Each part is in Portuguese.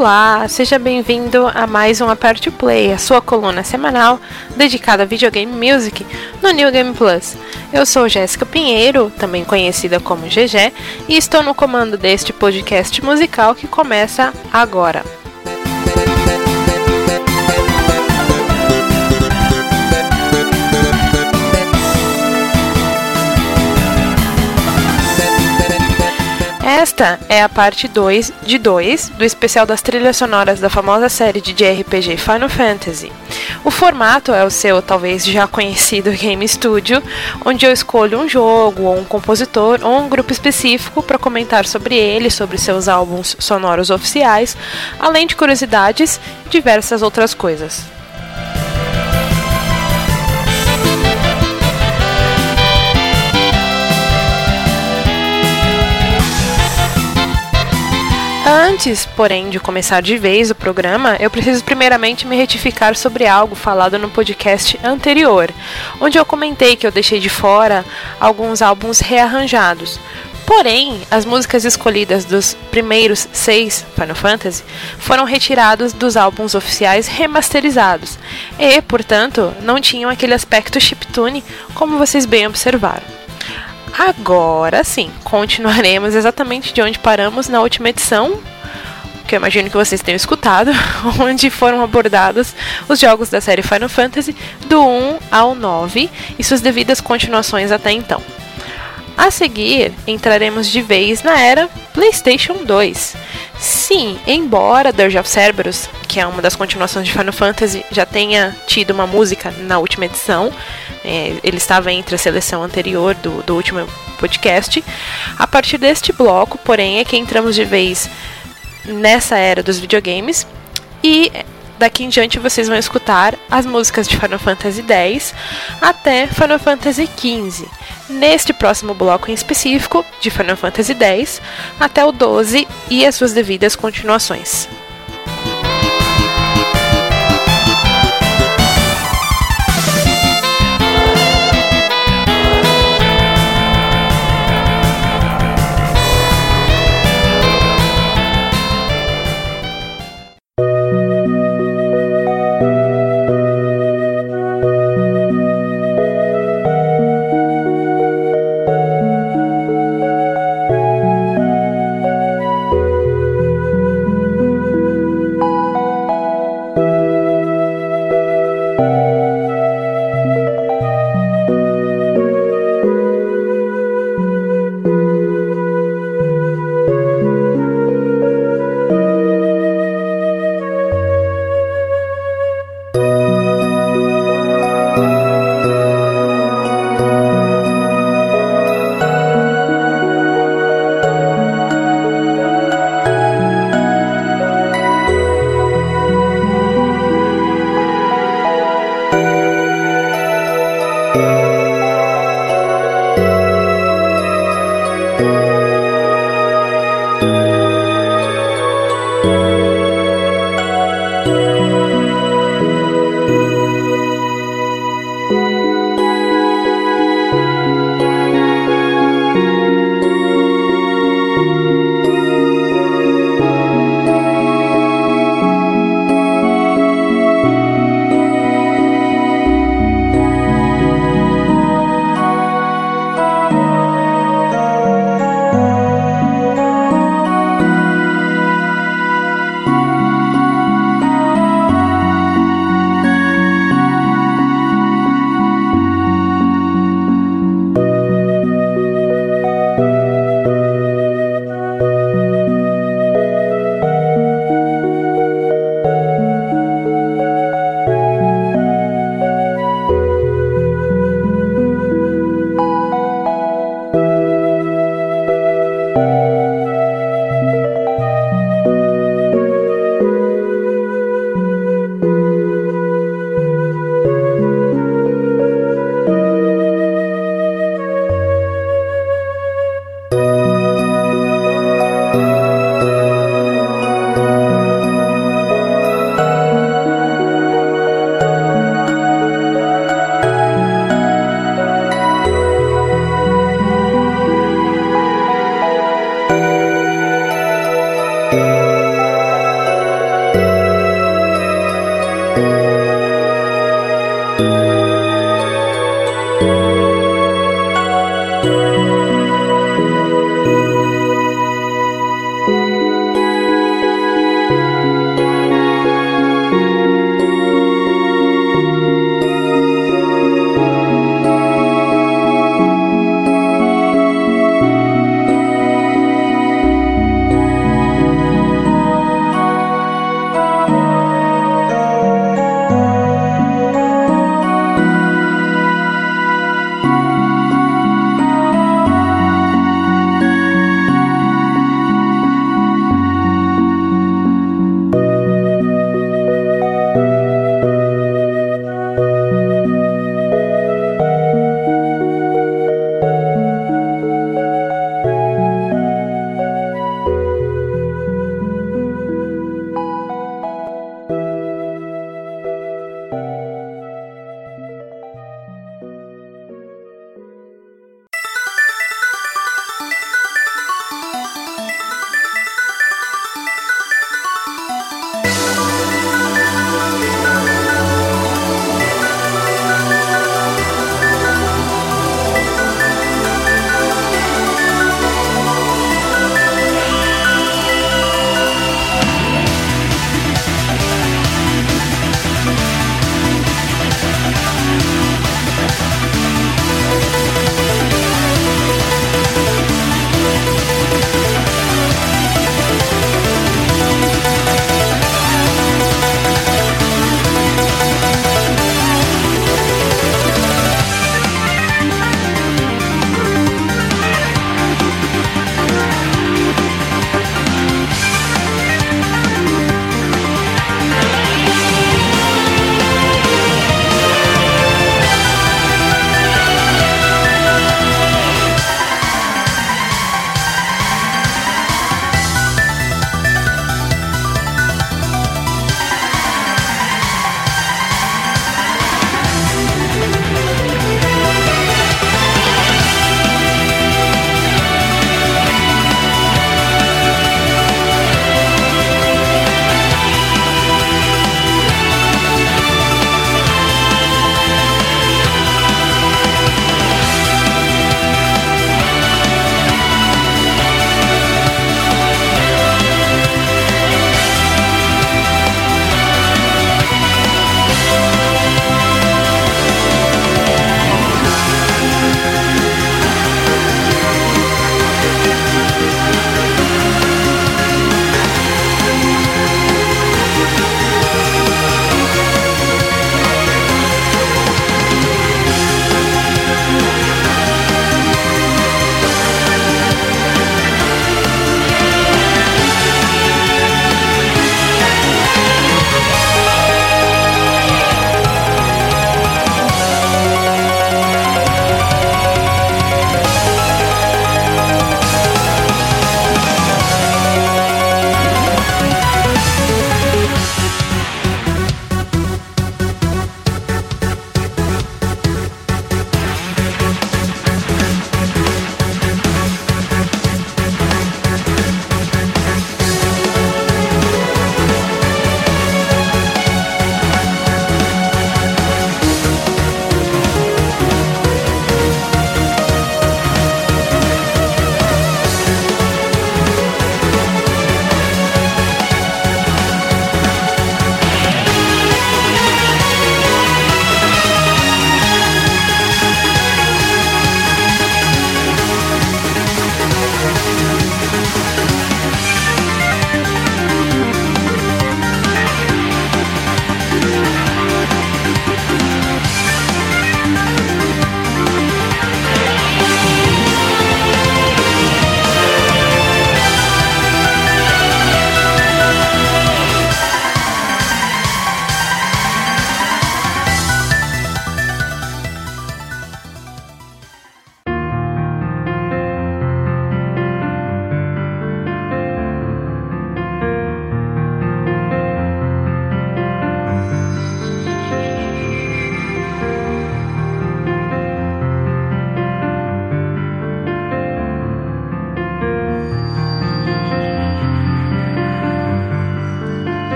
Olá, seja bem-vindo a mais um Aperte Play, a sua coluna semanal dedicada a videogame music no New Game Plus. Eu sou Jéssica Pinheiro, também conhecida como GG, e estou no comando deste podcast musical que começa agora. Esta é a parte 2 de 2 do especial das trilhas sonoras da famosa série de JRPG Final Fantasy. O formato é o seu talvez já conhecido Game Studio, onde eu escolho um jogo, ou um compositor, ou um grupo específico para comentar sobre ele, sobre seus álbuns sonoros oficiais, além de curiosidades e diversas outras coisas. Antes, porém, de começar de vez o programa, eu preciso primeiramente me retificar sobre algo falado no podcast anterior, onde eu comentei que eu deixei de fora alguns álbuns rearranjados. Porém, as músicas escolhidas dos primeiros seis Final Fantasy foram retiradas dos álbuns oficiais remasterizados e, portanto, não tinham aquele aspecto chiptune como vocês bem observaram. Agora sim, continuaremos exatamente de onde paramos na última edição, que eu imagino que vocês tenham escutado, onde foram abordados os jogos da série Final Fantasy do 1 ao 9 e suas devidas continuações até então. A seguir, entraremos de vez na era PlayStation 2. Sim, embora Dirge of Cerberus, que é uma das continuações de Final Fantasy, já tenha tido uma música na última edição, é, ele estava entre a seleção anterior do, do último podcast. A partir deste bloco, porém, é que entramos de vez nessa era dos videogames e daqui em diante vocês vão escutar as músicas de Final Fantasy X até Final Fantasy XV. Neste próximo bloco em específico, de Final Fantasy X até o 12 e as suas devidas continuações.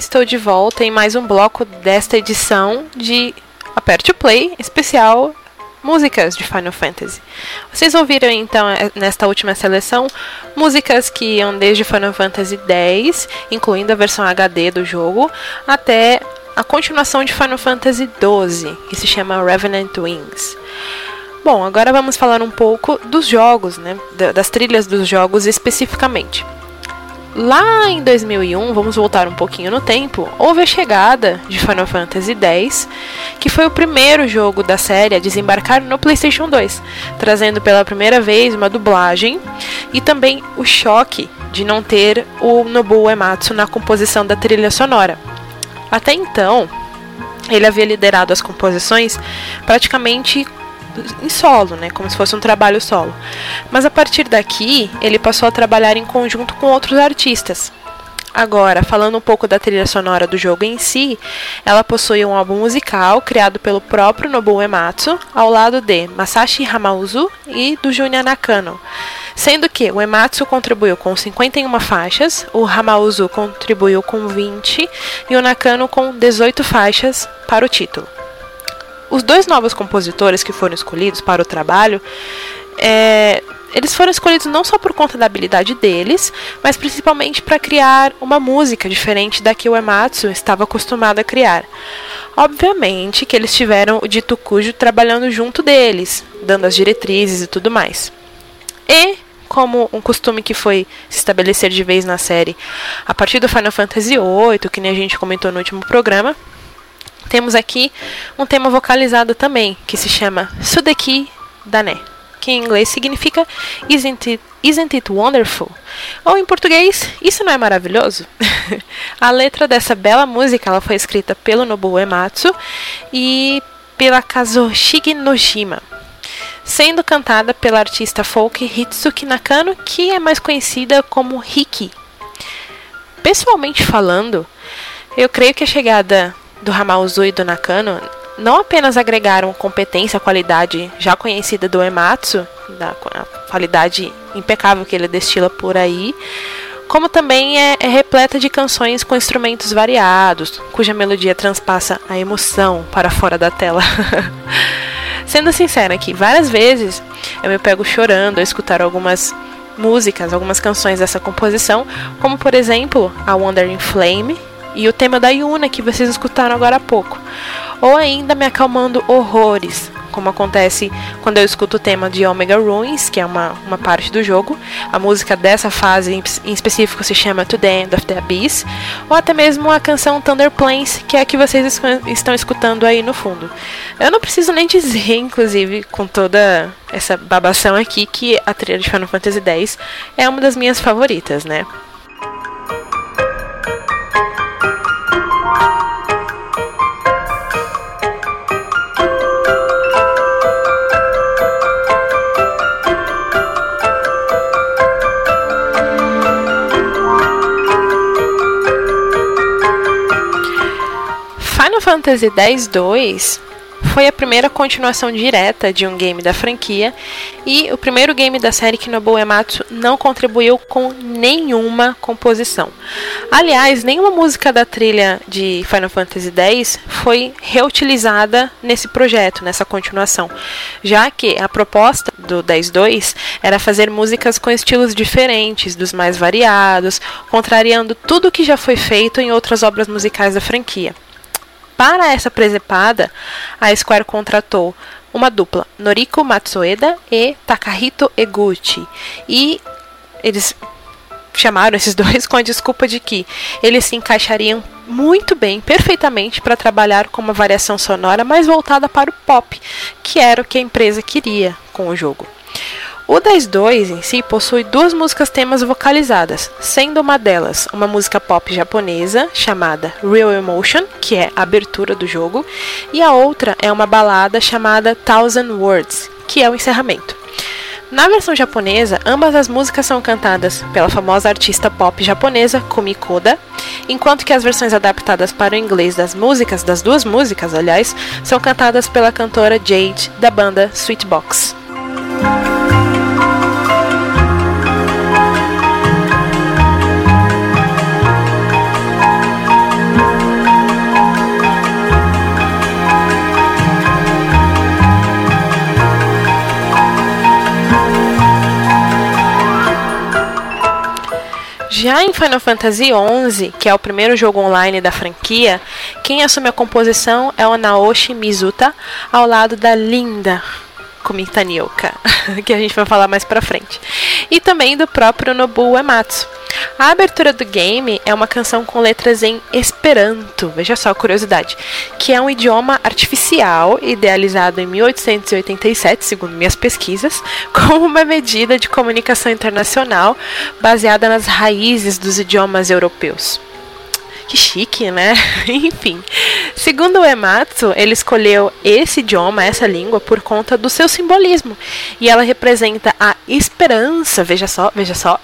Estou de volta em mais um bloco desta edição de Aperte o Play especial músicas de Final Fantasy. Vocês ouviram então é, nesta última seleção músicas que iam desde Final Fantasy X, incluindo a versão HD do jogo, até a continuação de Final Fantasy XII, que se chama Revenant Wings. Bom, agora vamos falar um pouco dos jogos, né, das trilhas dos jogos especificamente. Lá em 2001, vamos voltar um pouquinho no tempo, houve a chegada de Final Fantasy X, que foi o primeiro jogo da série a desembarcar no PlayStation 2, trazendo pela primeira vez uma dublagem e também o choque de não ter o Nobuo Uematsu na composição da trilha sonora. Até então, ele havia liderado as composições praticamente em solo, né, como se fosse um trabalho solo. Mas a partir daqui, ele passou a trabalhar em conjunto com outros artistas. Agora, falando um pouco da trilha sonora do jogo em si, ela possui um álbum musical criado pelo próprio Nobuo Uematsu, ao lado de Masashi Hamauzu e do Junya Nakano. Sendo que o Ematsu contribuiu com 51 faixas, o Hamauzu contribuiu com 20 e o Nakano com 18 faixas para o título. Os dois novos compositores que foram escolhidos para o trabalho, é, eles foram escolhidos não só por conta da habilidade deles, mas principalmente para criar uma música diferente da que o Ematsu estava acostumado a criar. Obviamente que eles tiveram o dito cujo trabalhando junto deles, dando as diretrizes e tudo mais. E como um costume que foi se estabelecer de vez na série a partir do Final Fantasy VIII, que nem a gente comentou no último programa, temos aqui um tema vocalizado também, que se chama Sudeki Dane, que em inglês significa Isn't it, Isn't it wonderful? Ou em português, Isso não é maravilhoso? a letra dessa bela música ela foi escrita pelo Nobuo Ematsu e pela Kazushige Nojima, sendo cantada pela artista folk Hitsuki Nakano, que é mais conhecida como Hiki. Pessoalmente falando, eu creio que a chegada do Hamauzu e do Nakano não apenas agregaram competência, qualidade já conhecida do Ematsu, da qualidade impecável que ele destila por aí, como também é, é, repleta de canções com instrumentos variados, cuja melodia transpassa a emoção para fora da tela. Sendo sincera aqui, várias vezes eu me pego chorando ao escutar algumas músicas, algumas canções dessa composição, como por exemplo a Wandering Flame, e o tema da Yuna que vocês escutaram agora há pouco. Ou ainda me acalmando horrores, como acontece quando eu escuto o tema de Omega Ruins, que é uma, uma parte do jogo. A música dessa fase em específico se chama To the End of the Abyss, ou até mesmo a canção Thunder Plains, que é a que vocês estão escutando aí no fundo. Eu não preciso nem dizer, inclusive, com toda essa babação aqui, que a trilha de Final Fantasy X é uma das minhas favoritas, né? Fantasy X-2 foi a primeira continuação direta de um game da franquia e o primeiro game da série que Nobuo Ematsu não contribuiu com nenhuma composição. Aliás, nenhuma música da trilha de Final Fantasy X foi reutilizada nesse projeto, nessa continuação, já que a proposta do 10.2 era fazer músicas com estilos diferentes, dos mais variados, contrariando tudo que já foi feito em outras obras musicais da franquia. Para essa presepada, a Square contratou uma dupla, Noriko Matsueda e Takahito Eguchi. E eles chamaram esses dois com a desculpa de que eles se encaixariam muito bem, perfeitamente, para trabalhar com uma variação sonora mais voltada para o pop, que era o que a empresa queria com o jogo. O 10-2 em si possui duas músicas temas vocalizadas, sendo uma delas uma música pop japonesa chamada Real Emotion, que é a abertura do jogo, e a outra é uma balada chamada Thousand Words, que é o encerramento. Na versão japonesa, ambas as músicas são cantadas pela famosa artista pop japonesa Kumi Koda, enquanto que as versões adaptadas para o inglês das músicas, das duas músicas, aliás, são cantadas pela cantora Jade da banda Sweetbox. Já em Final Fantasy XI, que é o primeiro jogo online da franquia, quem assume a composição é o Naoshi Mizuta, ao lado da linda Kumita Nioka, que a gente vai falar mais pra frente. E também do próprio Nobuo Uematsu. A abertura do game é uma canção com letras em Esperanto, veja só a curiosidade, que é um idioma artificial idealizado em 1887, segundo minhas pesquisas, como uma medida de comunicação internacional baseada nas raízes dos idiomas europeus. Que chique, né? Enfim. Segundo o Ematsu, ele escolheu esse idioma, essa língua, por conta do seu simbolismo. E ela representa a esperança, veja só, veja só,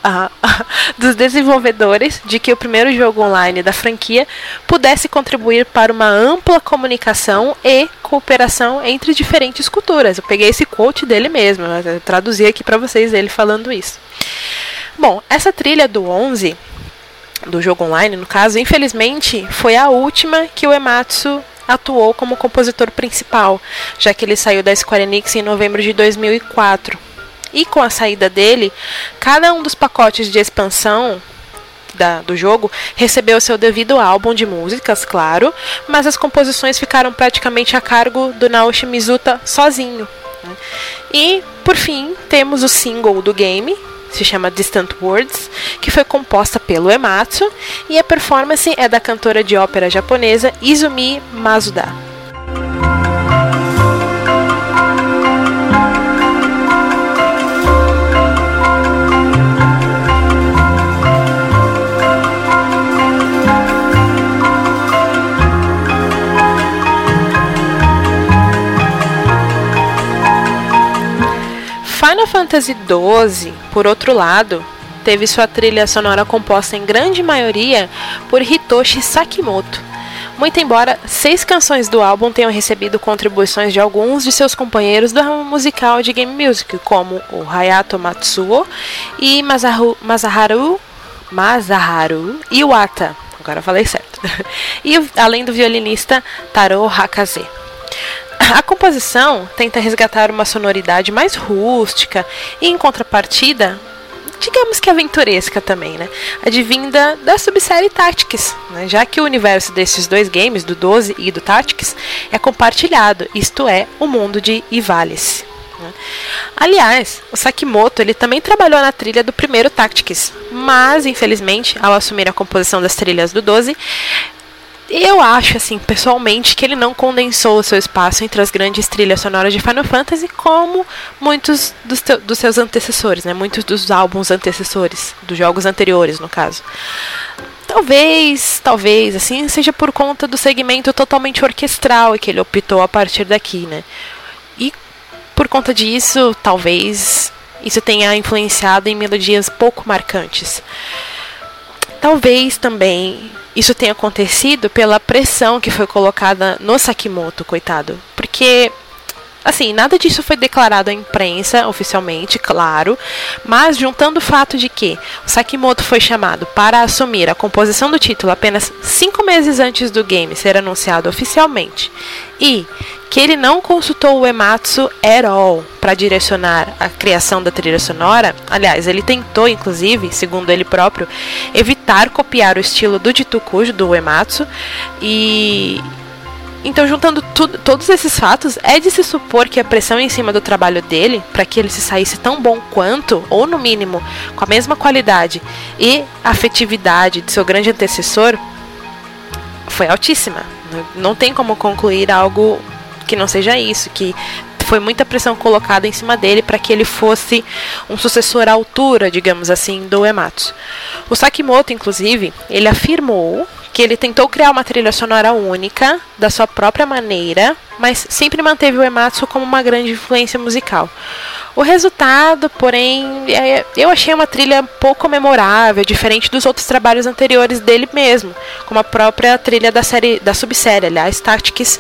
dos desenvolvedores de que o primeiro jogo online da franquia pudesse contribuir para uma ampla comunicação e cooperação entre diferentes culturas. Eu peguei esse quote dele mesmo, eu traduzi aqui para vocês ele falando isso. Bom, essa trilha do 11 do jogo online, no caso, infelizmente, foi a última que o Ematsu atuou como compositor principal, já que ele saiu da Square Enix em novembro de 2004. E com a saída dele, cada um dos pacotes de expansão da, do jogo recebeu seu devido álbum de músicas, claro, mas as composições ficaram praticamente a cargo do Naoshi Mizuta sozinho. Né? E, por fim, temos o single do game, se chama Distant Words, que foi composta pelo Ematsu, e a performance é da cantora de ópera japonesa Izumi Masuda. Final Fantasy XII, por outro lado, teve sua trilha sonora composta em grande maioria por Hitoshi Sakimoto. Muito embora seis canções do álbum tenham recebido contribuições de alguns de seus companheiros do ramo musical de game music, como o Hayato Matsuo e Masaru, Masaharu, Masaharu Iwata. Agora falei certo. e além do violinista Taro Hakaze. A composição tenta resgatar uma sonoridade mais rústica e, em contrapartida, digamos que aventuresca também, né? Advinda da subsérie Tactics, né? já que o universo desses dois games, do 12 e do Tactics, é compartilhado, isto é, o mundo de Ivalice. Né? Aliás, o Sakimoto ele também trabalhou na trilha do primeiro Tactics, mas infelizmente, ao assumir a composição das trilhas do 12, eu acho, assim, pessoalmente, que ele não condensou o seu espaço entre as grandes trilhas sonoras de Final Fantasy, como muitos dos, dos seus antecessores, né? Muitos dos álbuns antecessores, dos jogos anteriores, no caso. Talvez, talvez, assim, seja por conta do segmento totalmente orquestral que ele optou a partir daqui, né? E por conta disso, talvez isso tenha influenciado em melodias pouco marcantes. Talvez também isso tenha acontecido pela pressão que foi colocada no Sakimoto, coitado. Porque Assim, nada disso foi declarado à imprensa oficialmente, claro, mas juntando o fato de que Sakimoto foi chamado para assumir a composição do título apenas cinco meses antes do game ser anunciado oficialmente e que ele não consultou o Ematsu at all para direcionar a criação da trilha sonora. Aliás, ele tentou, inclusive, segundo ele próprio, evitar copiar o estilo do Jitukujo do Ematsu e então, juntando todos esses fatos, é de se supor que a pressão em cima do trabalho dele, para que ele se saísse tão bom quanto, ou no mínimo, com a mesma qualidade e afetividade de seu grande antecessor, foi altíssima. Não tem como concluir algo que não seja isso, que foi muita pressão colocada em cima dele para que ele fosse um sucessor à altura, digamos assim, do Ematsu. O Sakimoto, inclusive, ele afirmou que ele tentou criar uma trilha sonora única, da sua própria maneira, mas sempre manteve o Ematsu como uma grande influência musical. O resultado, porém, é, eu achei uma trilha pouco memorável, diferente dos outros trabalhos anteriores dele mesmo, como a própria trilha da série da subsérie, aliás, Tactics,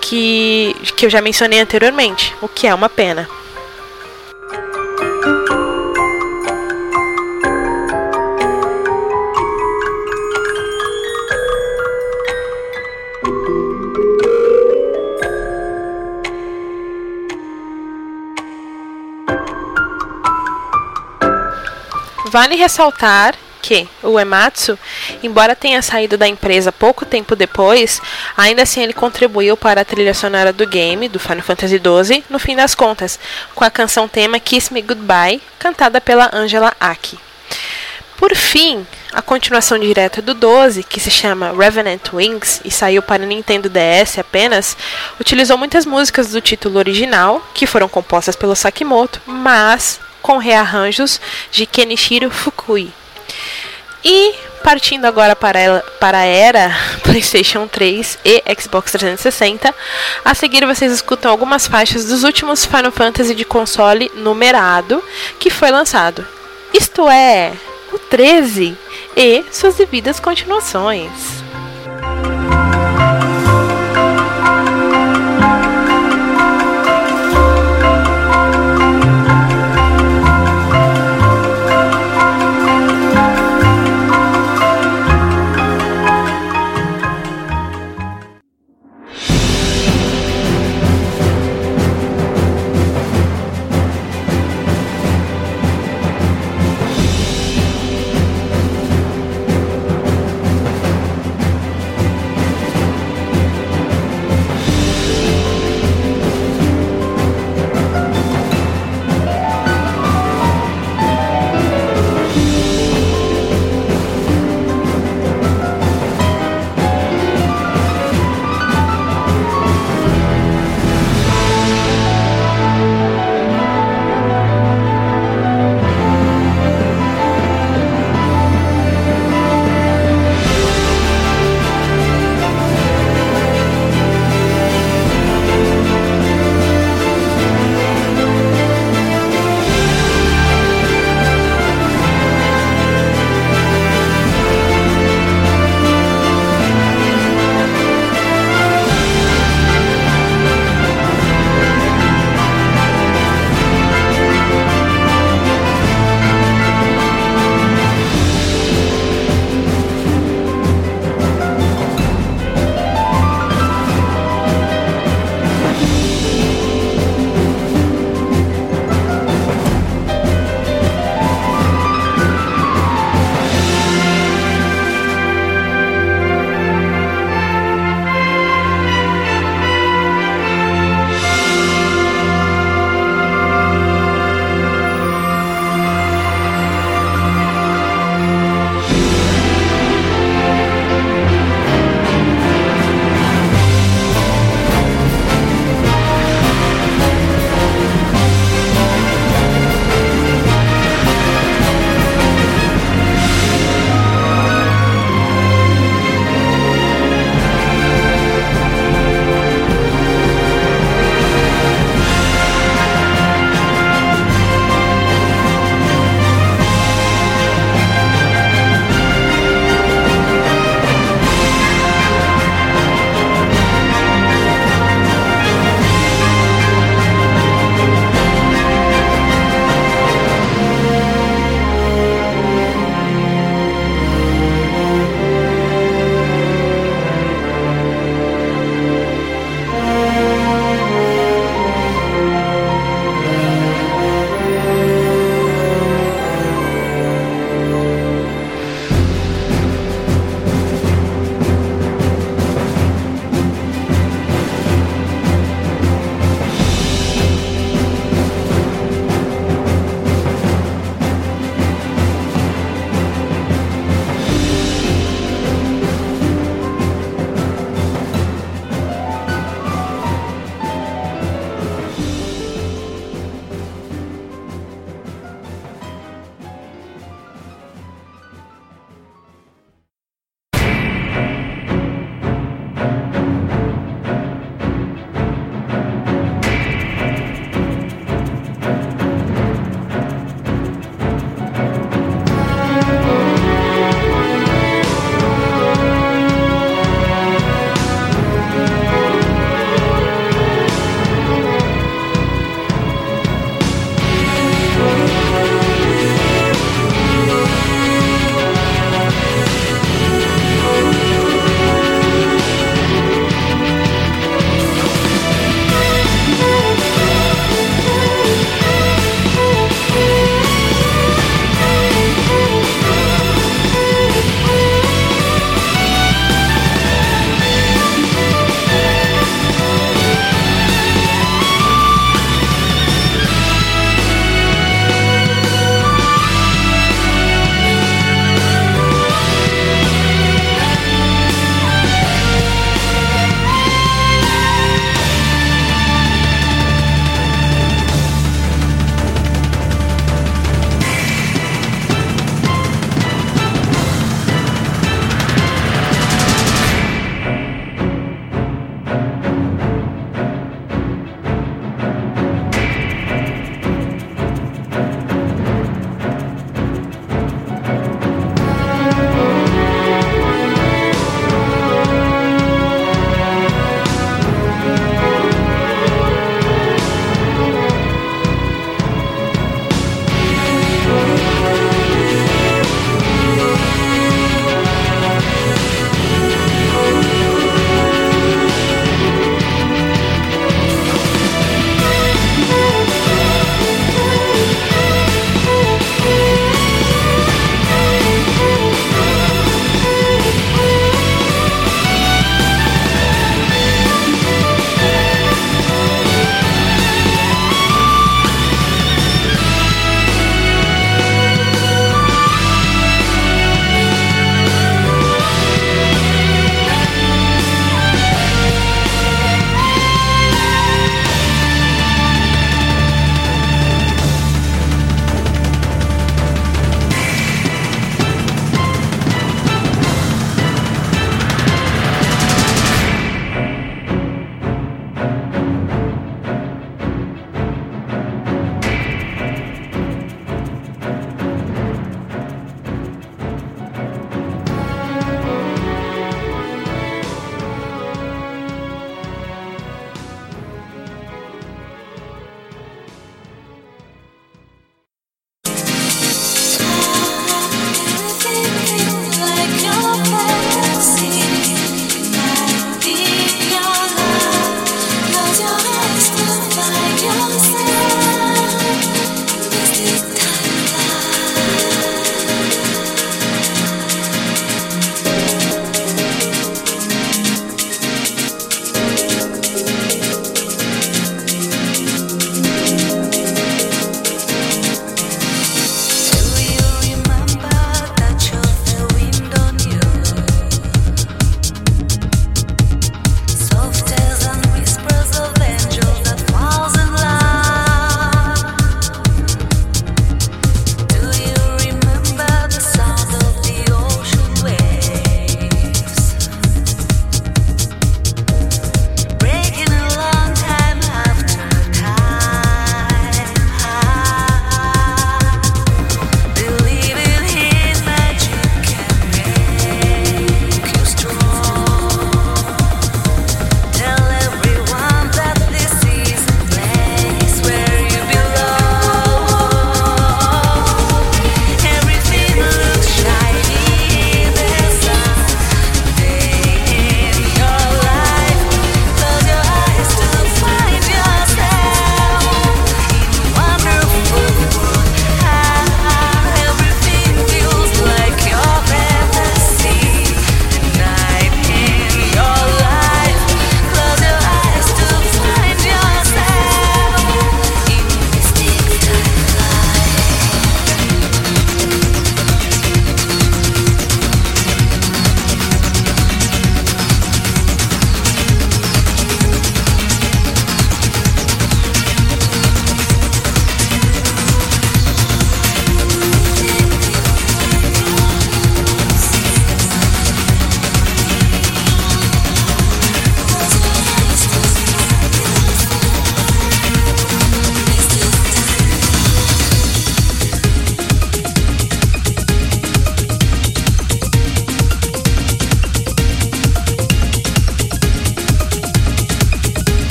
que, que eu já mencionei anteriormente, o que é uma pena. Vale ressaltar que o Ematsu, embora tenha saído da empresa pouco tempo depois, ainda assim ele contribuiu para a trilha sonora do game, do Final Fantasy XII, no fim das contas, com a canção tema Kiss Me Goodbye, cantada pela Angela Aki. Por fim, a continuação direta do 12, que se chama Revenant Wings e saiu para Nintendo DS apenas, utilizou muitas músicas do título original, que foram compostas pelo Sakimoto, mas com rearranjos de Kenichiro Fukui. E partindo agora para, para a era PlayStation 3 e Xbox 360, a seguir vocês escutam algumas faixas dos últimos Final Fantasy de console numerado que foi lançado. Isto é, o 13 e suas devidas continuações.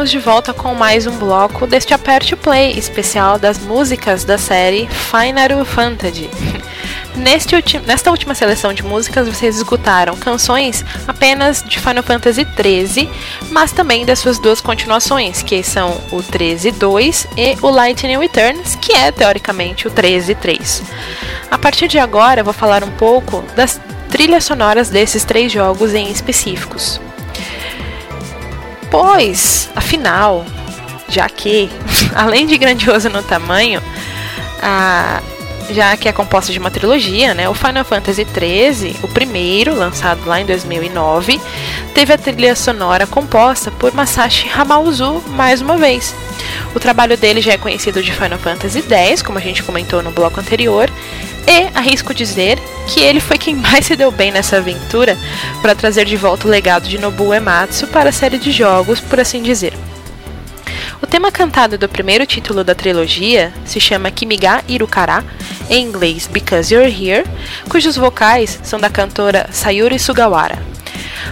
Estamos de volta com mais um bloco deste Aperte Play especial das músicas da série Final Fantasy. Neste nesta última seleção de músicas, vocês escutaram canções apenas de Final Fantasy XIII, mas também das suas duas continuações, que são o 13.2 e o Lightning Returns, que é teoricamente o 13.3. A partir de agora, eu vou falar um pouco das trilhas sonoras desses três jogos em específicos. Pois, afinal, já que, além de grandioso no tamanho, a, já que é composta de uma trilogia, né, o Final Fantasy XIII, o primeiro, lançado lá em 2009, teve a trilha sonora composta por Masashi Hamauzu mais uma vez. O trabalho dele já é conhecido de Final Fantasy X, como a gente comentou no bloco anterior, e arrisco dizer que ele foi quem mais se deu bem nessa aventura para trazer de volta o legado de Nobuo Ematsu para a série de jogos, por assim dizer. O tema cantado do primeiro título da trilogia se chama Kimiga Irukara, em inglês Because You're Here, cujos vocais são da cantora Sayuri Sugawara.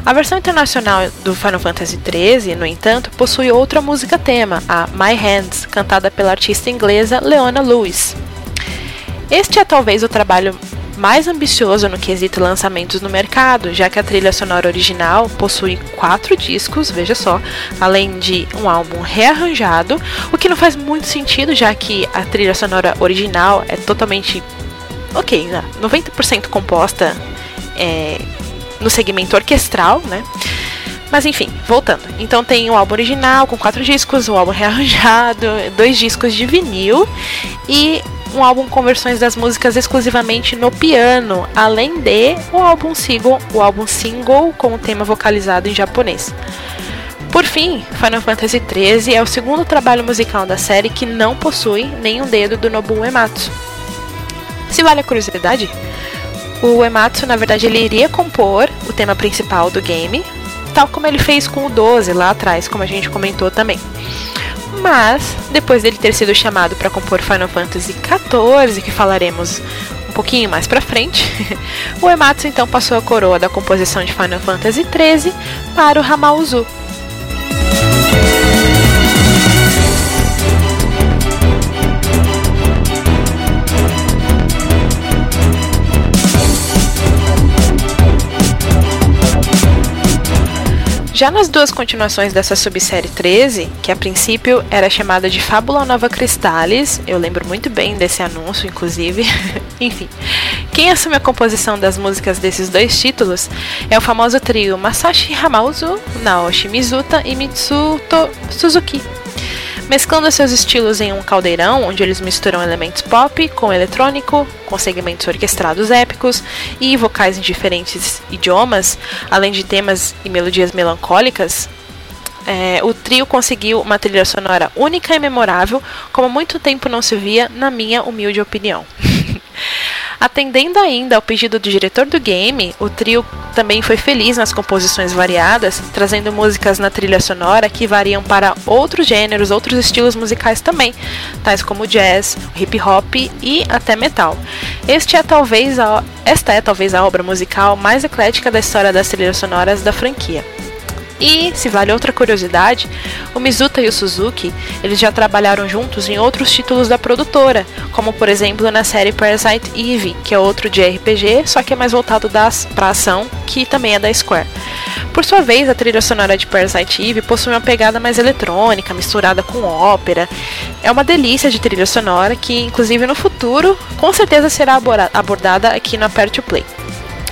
A versão internacional do Final Fantasy XIII, no entanto, possui outra música tema, a My Hands, cantada pela artista inglesa Leona Lewis. Este é talvez o trabalho mais ambicioso no quesito lançamentos no mercado, já que a trilha sonora original possui quatro discos, veja só, além de um álbum rearranjado, o que não faz muito sentido, já que a trilha sonora original é totalmente ok, né? 90% composta é, no segmento orquestral, né? Mas enfim, voltando. Então tem o álbum original com quatro discos, o álbum rearranjado, dois discos de vinil e um álbum com versões das músicas exclusivamente no piano, além de o álbum single, o álbum single com o tema vocalizado em japonês. Por fim, Final Fantasy XIII é o segundo trabalho musical da série que não possui nenhum dedo do Nobuo Ematsu. Se vale a curiosidade, o Ematsu, na verdade, ele iria compor o tema principal do game, tal como ele fez com o 12 lá atrás, como a gente comentou também. Mas, depois dele ter sido chamado para compor Final Fantasy XIV, que falaremos um pouquinho mais pra frente, o Ematsu então passou a coroa da composição de Final Fantasy XIII para o Hamauzu, Já nas duas continuações dessa subsérie 13, que a princípio era chamada de Fábula Nova Cristales, eu lembro muito bem desse anúncio, inclusive. Enfim, quem assume a composição das músicas desses dois títulos é o famoso trio Masashi Hamauzu, Naoshi Mizuta e Mitsuto Suzuki mesclando seus estilos em um caldeirão onde eles misturam elementos pop com eletrônico, com segmentos orquestrados épicos e vocais em diferentes idiomas, além de temas e melodias melancólicas. É, o trio conseguiu uma trilha sonora única e memorável, como muito tempo não se via, na minha humilde opinião. Atendendo ainda ao pedido do diretor do game, o trio também foi feliz nas composições variadas, trazendo músicas na trilha sonora que variam para outros gêneros, outros estilos musicais também, tais como jazz, hip hop e até metal. Este é talvez a, esta é talvez a obra musical mais eclética da história das trilhas sonoras da franquia. E, se vale outra curiosidade, o Mizuta e o Suzuki, eles já trabalharam juntos em outros títulos da produtora, como por exemplo na série Parasite Eve, que é outro de RPG, só que é mais voltado para ação, que também é da Square. Por sua vez, a trilha sonora de Parasite Eve possui uma pegada mais eletrônica, misturada com ópera. É uma delícia de trilha sonora que, inclusive no futuro, com certeza será abordada aqui no Aperte o Play.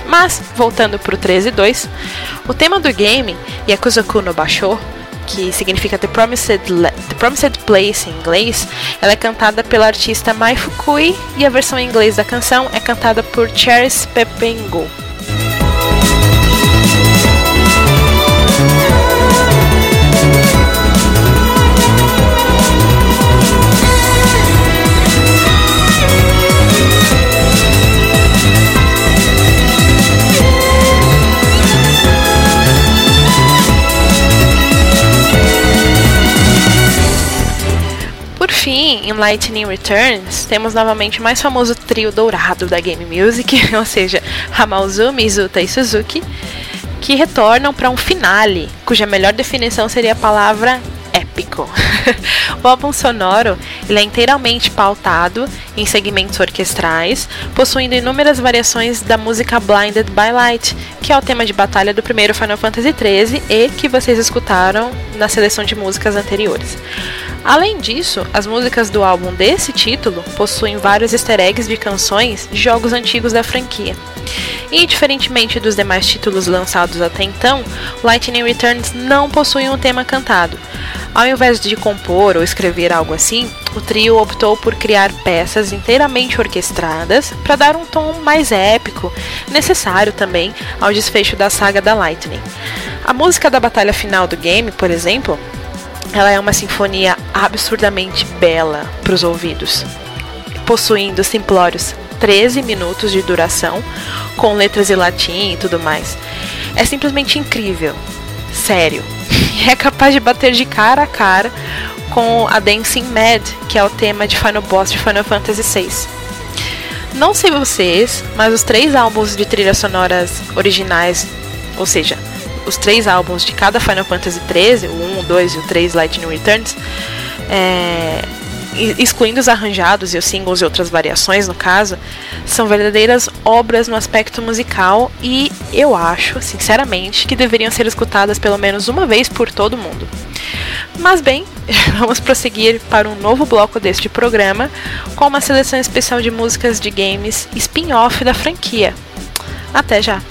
Mas, voltando para o 13.2, o tema do game, Yakuzaku no Basho, que significa The Promised, The Promised Place em inglês, ela é cantada pela artista Mai Fukui e a versão em inglês da canção é cantada por Cheris Pepengo. Em Lightning Returns, temos novamente o mais famoso trio dourado da Game Music, ou seja, Hamauzu, Mizuta e Suzuki, que retornam para um finale, cuja melhor definição seria a palavra épico. o álbum sonoro ele é inteiramente pautado em segmentos orquestrais, possuindo inúmeras variações da música Blinded by Light, que é o tema de batalha do primeiro Final Fantasy XIII e que vocês escutaram na seleção de músicas anteriores. Além disso, as músicas do álbum desse título possuem vários easter eggs de canções de jogos antigos da franquia. E, diferentemente dos demais títulos lançados até então, Lightning Returns não possui um tema cantado. Ao invés de compor ou escrever algo assim, o trio optou por criar peças inteiramente orquestradas para dar um tom mais épico, necessário também ao desfecho da saga da Lightning. A música da batalha final do game, por exemplo, ela é uma sinfonia absurdamente bela para os ouvidos, possuindo simplórios 13 minutos de duração, com letras em latim e tudo mais. É simplesmente incrível, sério. É capaz de bater de cara a cara com a Dancing Mad, que é o tema de Final Boss de Final Fantasy VI. Não sei vocês, mas os três álbuns de trilhas sonoras originais, ou seja, os três álbuns de cada Final Fantasy XIII, o 1, o 2 e o 3 Lightning Returns, é, excluindo os arranjados e os singles e outras variações, no caso, são verdadeiras obras no aspecto musical e eu acho, sinceramente, que deveriam ser escutadas pelo menos uma vez por todo mundo. Mas bem, vamos prosseguir para um novo bloco deste programa com uma seleção especial de músicas de games spin-off da franquia. Até já!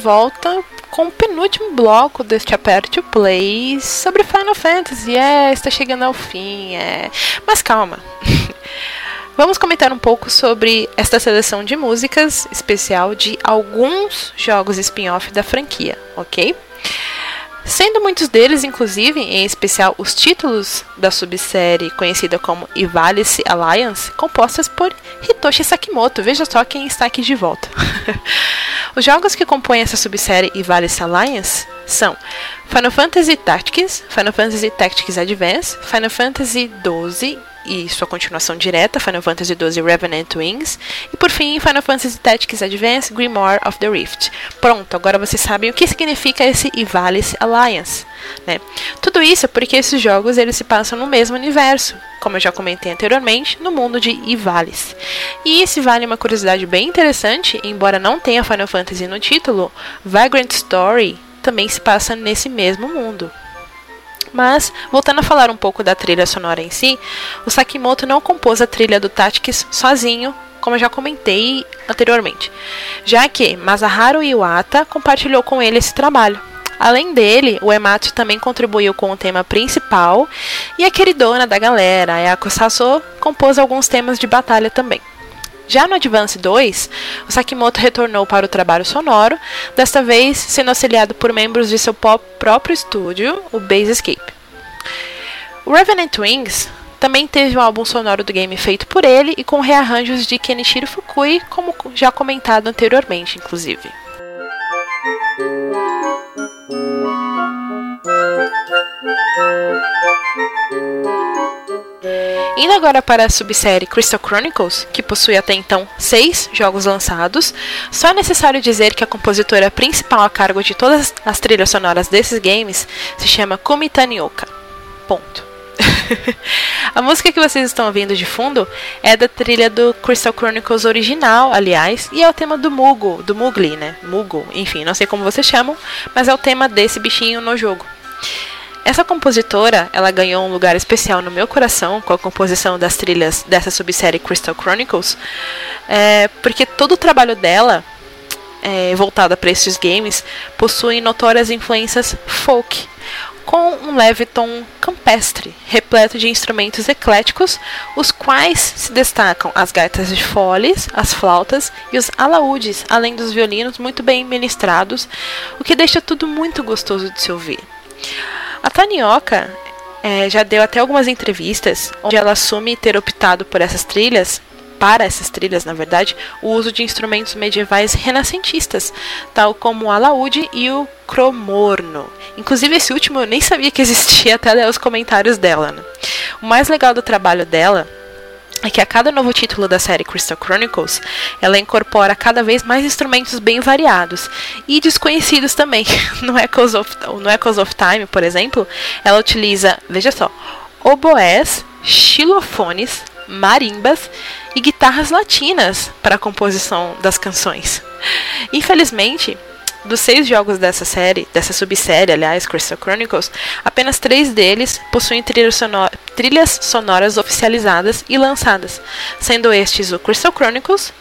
Volta com o penúltimo bloco deste Aperte o Play sobre Final Fantasy. É, está chegando ao fim, é. Mas calma. Vamos comentar um pouco sobre esta seleção de músicas especial de alguns jogos spin-off da franquia, ok? Sendo muitos deles, inclusive, em especial os títulos da subsérie conhecida como Ivalice Alliance, compostas por Hitoshi Sakimoto. Veja só quem está aqui de volta. os jogos que compõem essa subsérie Ivalice Alliance são Final Fantasy Tactics, Final Fantasy Tactics Advance, Final Fantasy XII e sua continuação direta, Final Fantasy XII Revenant Wings, e por fim, Final Fantasy Tactics Advance Grimoire of the Rift. Pronto, agora vocês sabem o que significa esse Ivalice Alliance. Né? Tudo isso porque esses jogos eles se passam no mesmo universo, como eu já comentei anteriormente, no mundo de Ivalice. E se vale uma curiosidade bem interessante, embora não tenha Final Fantasy no título, Vagrant Story também se passa nesse mesmo mundo. Mas, voltando a falar um pouco da trilha sonora em si, o Sakimoto não compôs a trilha do Tactics sozinho, como eu já comentei anteriormente, já que Masaharu Iwata compartilhou com ele esse trabalho. Além dele, o Ematsu também contribuiu com o tema principal e a queridona da galera, Ayako Sasso, compôs alguns temas de batalha também. Já no Advance 2, o Sakimoto retornou para o trabalho sonoro, desta vez sendo auxiliado por membros de seu próprio estúdio, o Base Escape. O Revenant Wings também teve um álbum sonoro do game feito por ele e com rearranjos de Kenichiro Fukui, como já comentado anteriormente, inclusive. Indo agora para a subsérie Crystal Chronicles, que possui até então seis jogos lançados, só é necessário dizer que a compositora principal a cargo de todas as trilhas sonoras desses games se chama Kumi Tanioka. Ponto. a música que vocês estão ouvindo de fundo é da trilha do Crystal Chronicles original, aliás, e é o tema do Mugo, do Mugli, né? Mugo, enfim, não sei como vocês chamam, mas é o tema desse bichinho no jogo. Essa compositora, ela ganhou um lugar especial no meu coração com a composição das trilhas dessa subsérie Crystal Chronicles, é, porque todo o trabalho dela, é, voltada para esses games, possui notórias influências folk, com um leve tom campestre, repleto de instrumentos ecléticos, os quais se destacam as gaitas de foles, as flautas e os alaúdes, além dos violinos muito bem ministrados, o que deixa tudo muito gostoso de se ouvir. A Tanioka é, já deu até algumas entrevistas onde ela assume ter optado por essas trilhas, para essas trilhas, na verdade, o uso de instrumentos medievais renascentistas, tal como o alaúde e o cromorno. Inclusive, esse último eu nem sabia que existia até ler os comentários dela. Né? O mais legal do trabalho dela é que a cada novo título da série Crystal Chronicles, ela incorpora cada vez mais instrumentos bem variados e desconhecidos também. No Echoes of, no Echoes of Time, por exemplo, ela utiliza, veja só, oboés, xilofones, marimbas e guitarras latinas para a composição das canções. Infelizmente, dos seis jogos dessa série, dessa subsérie, aliás, Crystal Chronicles, apenas três deles possuem trilhas, sonor trilhas sonoras oficializadas e lançadas, sendo estes o Crystal Chronicles,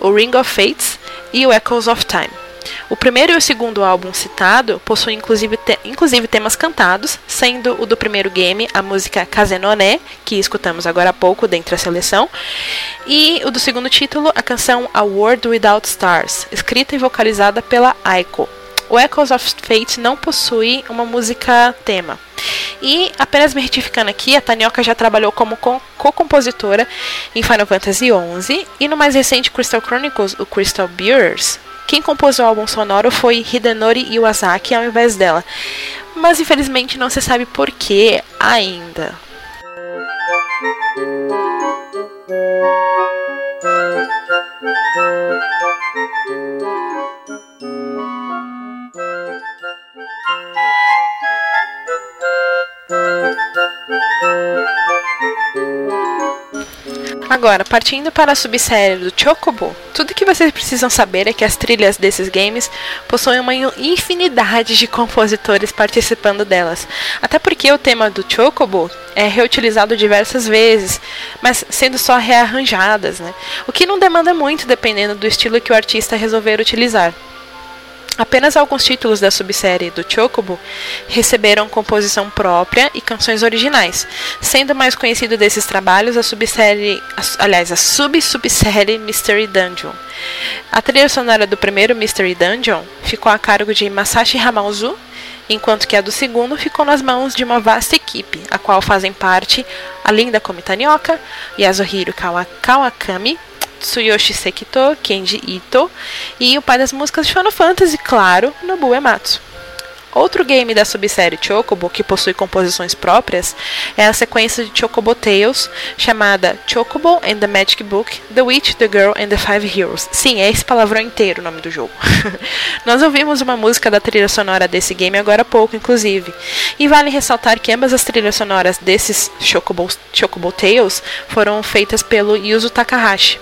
o Ring of Fates e o Echoes of Time. O primeiro e o segundo álbum citado possuem inclusive, te inclusive temas cantados, sendo o do primeiro game a música Kazenoné, que escutamos agora há pouco dentre a seleção, e o do segundo título, a canção A World Without Stars, escrita e vocalizada pela Aiko. O Echoes of Fate não possui uma música tema. E apenas me retificando aqui, a Tanioka já trabalhou como co-compositora em Final Fantasy XI e no mais recente Crystal Chronicles, o Crystal Beers, quem compôs o álbum sonoro foi Hidenori Iwasaki ao invés dela. Mas infelizmente não se sabe por que ainda. Agora, partindo para a subsérie do Chocobo, tudo que vocês precisam saber é que as trilhas desses games possuem uma infinidade de compositores participando delas. Até porque o tema do Chocobo é reutilizado diversas vezes, mas sendo só rearranjadas, né? O que não demanda muito dependendo do estilo que o artista resolver utilizar. Apenas alguns títulos da subsérie do Chocobo receberam composição própria e canções originais, sendo mais conhecido desses trabalhos a subsérie, aliás, a sub-subsérie Mystery Dungeon. A trilha sonora do primeiro Mystery Dungeon ficou a cargo de Masashi Hamauzu, enquanto que a do segundo ficou nas mãos de uma vasta equipe, a qual fazem parte a linda Komitanioka, Yasuhiro Kawakami, Tsuyoshi Sekito, Kenji Ito e o pai das músicas de Final Fantasy, claro, Nobuo Ematsu. Outro game da subsérie Chocobo que possui composições próprias é a sequência de Chocobo Tales chamada Chocobo and the Magic Book, The Witch, The Girl and the Five Heroes. Sim, é esse palavrão inteiro o nome do jogo. Nós ouvimos uma música da trilha sonora desse game agora há pouco, inclusive. E vale ressaltar que ambas as trilhas sonoras desses Chocobo, Chocobo Tales foram feitas pelo Yuzo Takahashi.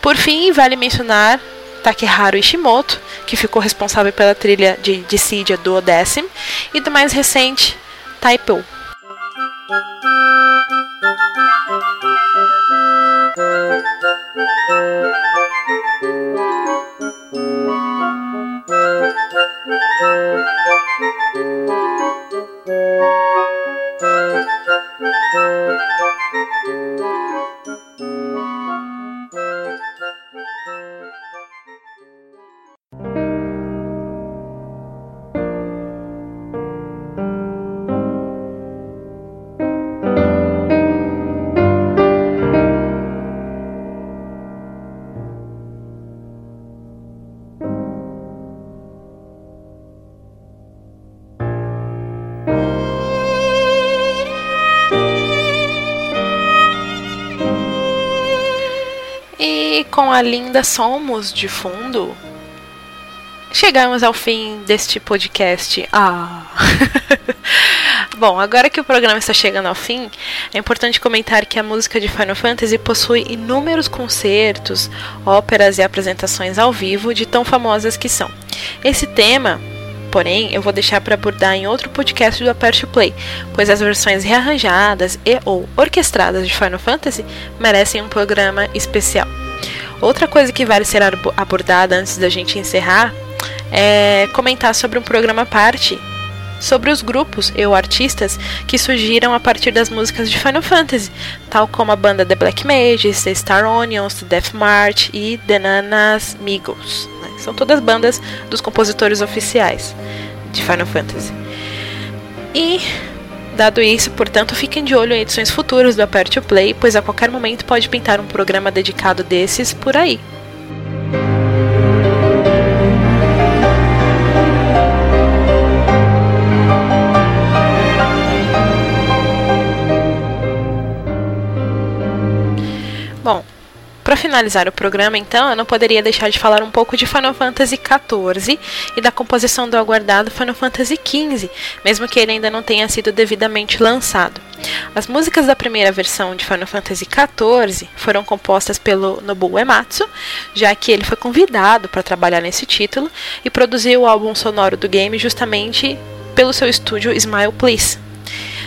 Por fim, vale mencionar Takeharu Ishimoto, que ficou responsável pela trilha de Dissidia do Odécimo, e do mais recente, Taipou. Com a linda Somos de fundo, chegamos ao fim deste podcast. Ah! Bom, agora que o programa está chegando ao fim, é importante comentar que a música de Final Fantasy possui inúmeros concertos, óperas e apresentações ao vivo de tão famosas que são. Esse tema porém, eu vou deixar para abordar em outro podcast do Aperte Play, pois as versões rearranjadas e ou orquestradas de Final Fantasy merecem um programa especial. Outra coisa que vale ser abordada antes da gente encerrar é comentar sobre um programa à parte sobre os grupos ou artistas que surgiram a partir das músicas de Final Fantasy, tal como a banda The Black Mages, The Star Onions, The Death March e The Nanas Migos. Né? São todas bandas dos compositores oficiais de Final Fantasy. E Dado isso, portanto, fiquem de olho em edições futuras do Aperte o Play, pois a qualquer momento pode pintar um programa dedicado desses por aí. Bom, para finalizar o programa, então, eu não poderia deixar de falar um pouco de Final Fantasy XIV e da composição do aguardado Final Fantasy XV, mesmo que ele ainda não tenha sido devidamente lançado. As músicas da primeira versão de Final Fantasy XIV foram compostas pelo Nobuo Ematsu, já que ele foi convidado para trabalhar nesse título e produziu o álbum sonoro do game justamente pelo seu estúdio Smile Please.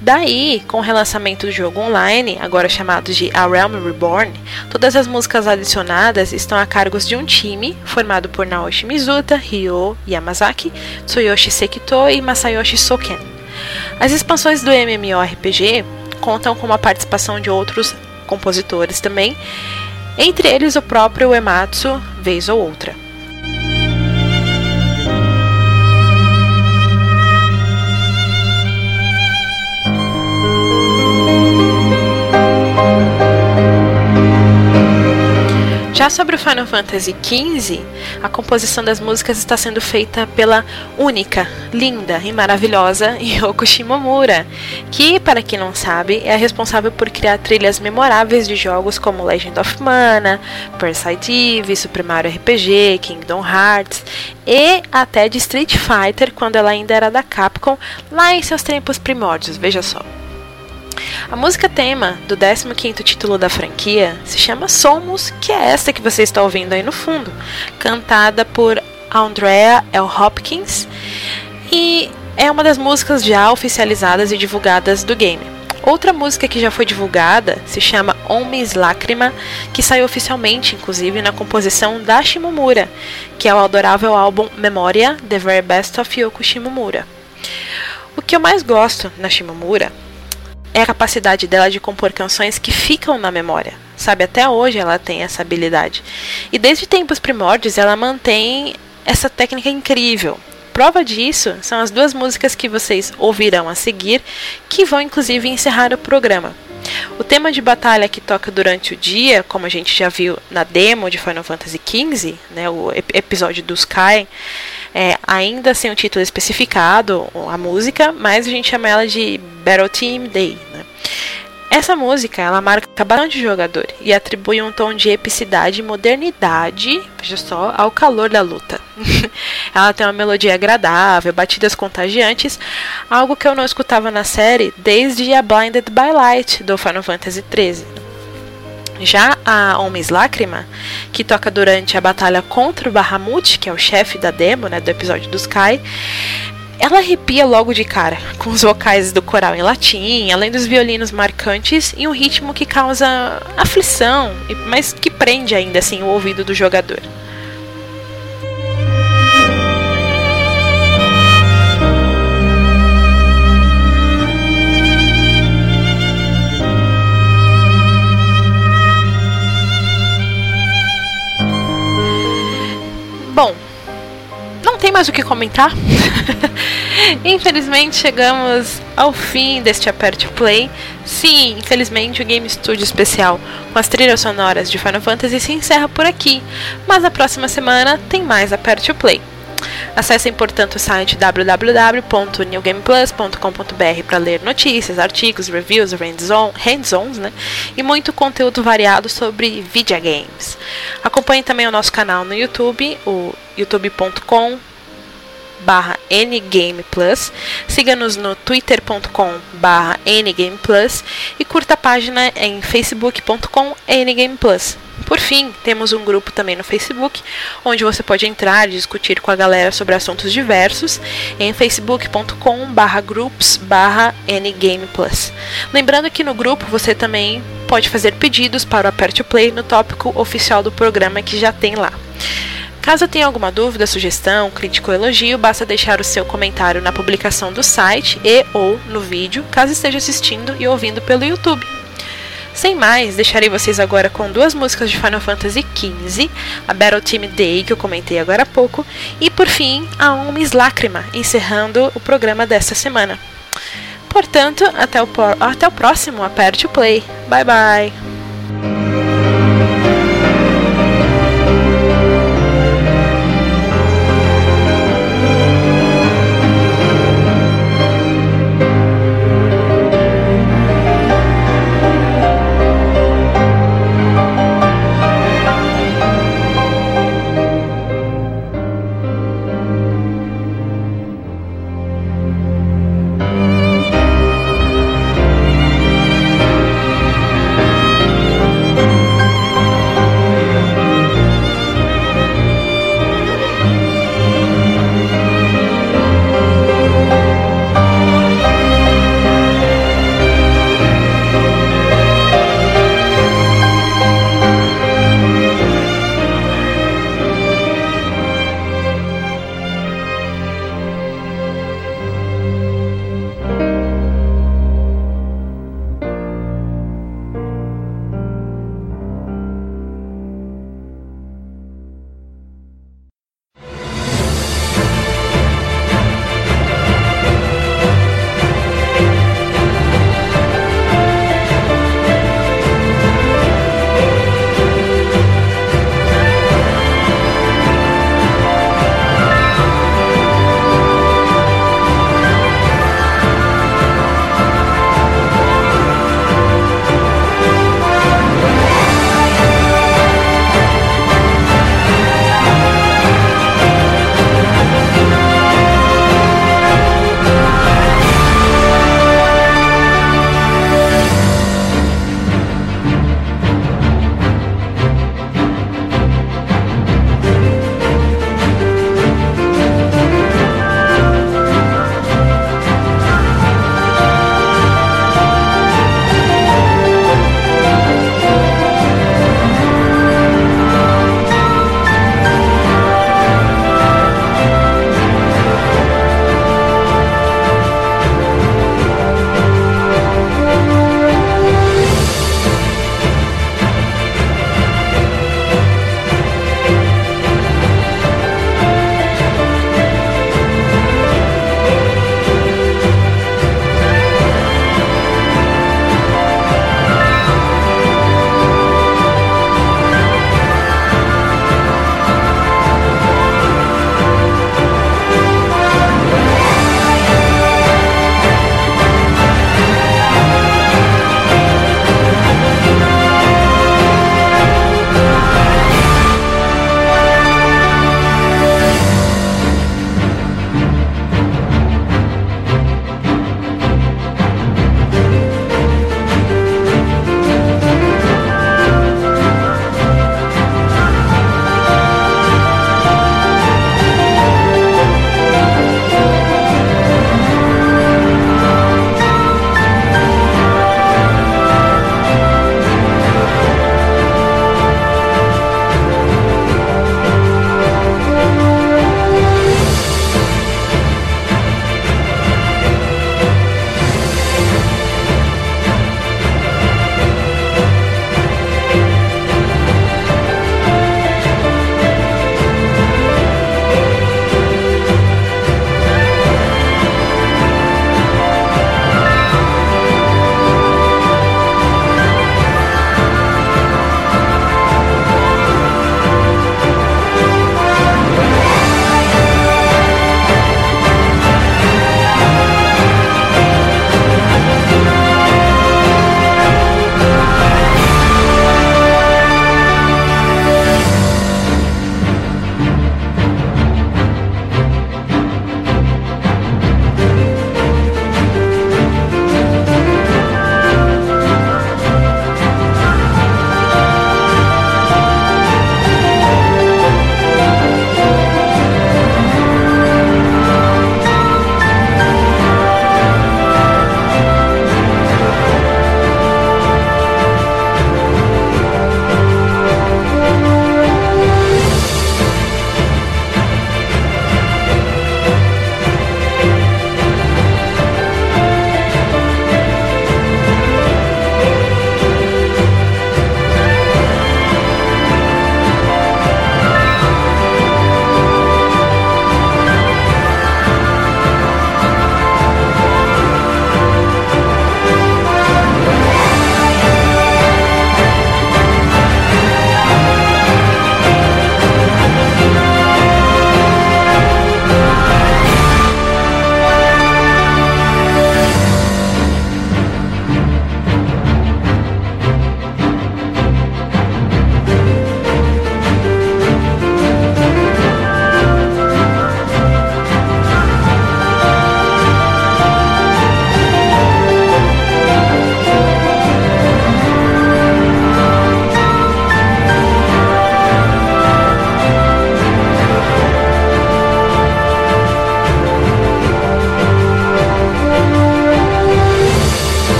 Daí, com o relançamento do jogo online, agora chamado de A Realm Reborn, todas as músicas adicionadas estão a cargos de um time formado por Naoshi Mizuta, Ryo Yamazaki, Tsuyoshi Sekito e Masayoshi Soken. As expansões do MMORPG contam com a participação de outros compositores também, entre eles o próprio Ematsu, vez ou outra. Já sobre o Final Fantasy XV, a composição das músicas está sendo feita pela única, linda e maravilhosa Yoko Shimomura, que, para quem não sabe, é responsável por criar trilhas memoráveis de jogos como Legend of Mana, Parasite Eve, Super Mario RPG, Kingdom Hearts e até de Street Fighter quando ela ainda era da Capcom, lá em seus tempos primórdios, veja só. A música tema do 15º título da franquia se chama Somos, que é esta que você está ouvindo aí no fundo, cantada por Andrea L. Hopkins e é uma das músicas já oficializadas e divulgadas do game. Outra música que já foi divulgada se chama Homens Lágrima, que saiu oficialmente, inclusive, na composição da Shimomura, que é o adorável álbum Memoria, The Very Best of Yoko Shimomura. O que eu mais gosto na Shimomura é a capacidade dela de compor canções que ficam na memória. Sabe, até hoje ela tem essa habilidade. E desde tempos primórdios ela mantém essa técnica incrível. Prova disso são as duas músicas que vocês ouvirão a seguir, que vão inclusive encerrar o programa. O tema de batalha que toca durante o dia, como a gente já viu na demo de Final Fantasy XV, né, o episódio dos Kai, é, ainda sem o título especificado, a música, mas a gente chama ela de Battle Team Day. Né? Essa música, ela marca bastante o jogador e atribui um tom de epicidade e modernidade, veja só, ao calor da luta. ela tem uma melodia agradável, batidas contagiantes, algo que eu não escutava na série desde a Blinded by Light do Final Fantasy XIII. Já a Homens Lágrima, que toca durante a batalha contra o Bahamut, que é o chefe da demo, né, do episódio dos Kai, ela arrepia logo de cara, com os vocais do coral em latim, além dos violinos marcantes e um ritmo que causa aflição, mas que prende ainda assim o ouvido do jogador. Bom, não tem mais o que comentar. infelizmente chegamos ao fim deste Aperte Play. Sim, infelizmente o Game Studio especial com as trilhas sonoras de Final Fantasy se encerra por aqui, mas na próxima semana tem mais Aperte Play. Acessem, portanto, o site www.newgameplus.com.br para ler notícias, artigos, reviews, hands-ons né? e muito conteúdo variado sobre videogames. Acompanhem também o nosso canal no YouTube, o youtube.com barra ngameplus, siga-nos no twitter.com barra ngameplus e curta a página em facebook.com ngameplus. Por fim, temos um grupo também no Facebook, onde você pode entrar e discutir com a galera sobre assuntos diversos em facebook.com barra groups barra ngameplus. Lembrando que no grupo você também pode fazer pedidos para o Aperte Play no tópico oficial do programa que já tem lá. Caso tenha alguma dúvida, sugestão, crítica ou elogio, basta deixar o seu comentário na publicação do site e ou no vídeo, caso esteja assistindo e ouvindo pelo YouTube. Sem mais, deixarei vocês agora com duas músicas de Final Fantasy XV, a Battle Team Day, que eu comentei agora há pouco, e por fim, a Homens Lágrima, encerrando o programa desta semana. Portanto, até o, até o próximo Aperte o Play. Bye bye!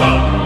Monster!